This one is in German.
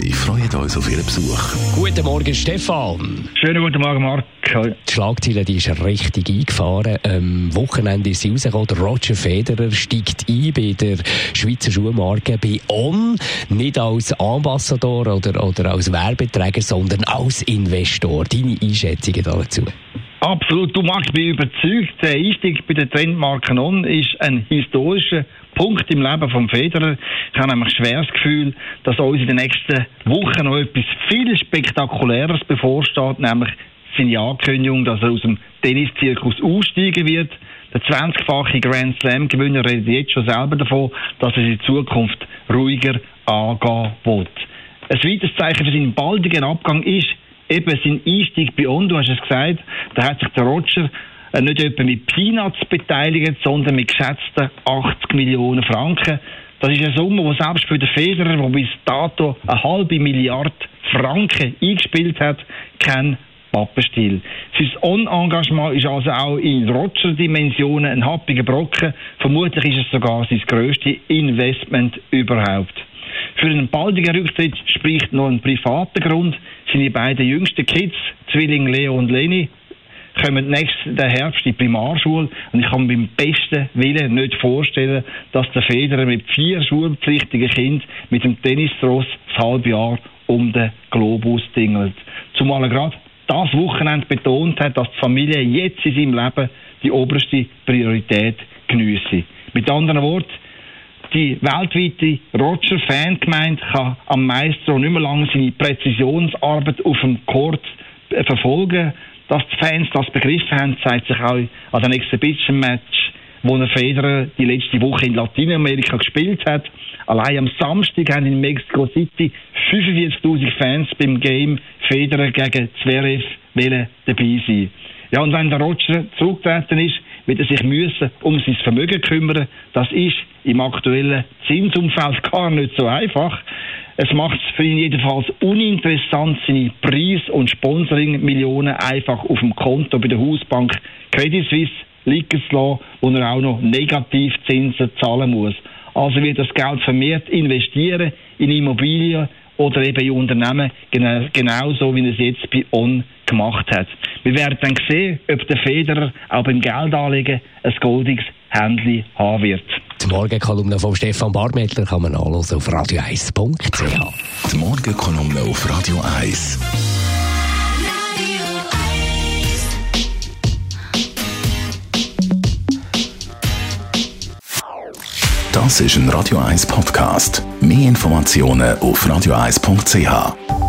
Wir freuen uns auf Ihren Besuch. Guten Morgen, Stefan. Schönen guten Morgen, Marc. Die Schlagzeile die ist richtig eingefahren. Am Wochenende ist sie rausgekommen. Roger Federer steigt ein bei der Schweizer Schuhmarke bei On. Nicht als Ambassador oder, oder als Werbeträger, sondern als Investor. Deine Einschätzungen dazu? Absolut, du magst mich überzeugt. Der Einstieg bei der Trendmarke On ist ein historischer Punkt im Leben vom Federer. Ich habe nämlich schwer das Gefühl, dass uns in den nächsten Wochen noch etwas viel Spektakuläres bevorsteht, nämlich seine Ankündigung, dass er aus dem Tenniszirkus aussteigen wird. Der 20-fache Grand Slam-Gewinner redet jetzt schon selber davon, dass er in Zukunft ruhiger angehen wird. Ein weiteres Zeichen für seinen baldigen Abgang ist eben sein Einstieg bei uns. Du hast es gesagt, da hat sich der Roger äh, nicht etwa mit Peanuts beteiligt, sondern mit geschätzten 80 Millionen Franken. Das ist eine Summe, die selbst für den Federer, der bis dato eine halbe Milliarde Franken eingespielt hat, kein Pappenstiel. Sein On-Engagement ist also auch in Roger-Dimensionen ein happiger Brocken. Vermutlich ist es sogar sein grösstes Investment überhaupt. Für einen baldigen Rücktritt spricht noch ein privater Grund. Seine beiden jüngsten Kids, Zwilling Leo und Leni, kommen nächsten Herbst in die Primarschule und ich kann mir beim besten Willen nicht vorstellen, dass der Federer mit vier schulpflichtigen Kindern mit dem Tennistross das halbe Jahr um den Globus dingelt. Zumal er gerade das Wochenende betont hat, dass die Familie jetzt in seinem Leben die oberste Priorität geniesse. Mit anderen Worten, die weltweite Roger-Fangemeinde kann am Maestro nicht mehr lange seine Präzisionsarbeit auf dem Court verfolgen. Dass die Fans das begriffen haben, zeigt sich auch an den Exhibition-Match, wo der Federer die letzte Woche in Lateinamerika gespielt hat. Allein am Samstag haben in Mexico City 45.000 Fans beim Game Federer gegen Zverev dabei sein. Ja, und wenn der Roger zurückgetreten ist, wird er sich müssen um sein Vermögen kümmern. Das ist im aktuellen Zinsumfeld gar nicht so einfach. Es macht es für ihn jedenfalls uninteressant, seine Preis- und Sponsoring-Millionen einfach auf dem Konto bei der Hausbank Credit Suisse liegen zu lassen, wo er auch noch Negativzinsen zahlen muss. Also wird das Geld vermehrt investieren in Immobilien oder eben in Unternehmen, genauso wie er es jetzt bei On gemacht hat. Wir werden dann sehen, ob der Federer auch beim Geldanlegen ein goldiges Händchen haben wird. Die Morgenkolumne von Stefan Barmettler kann man anhören auf radio1.ch. Die Morgenkolumne auf Radio 1. Das ist ein Radio 1 Podcast. Mehr Informationen auf radio1.ch.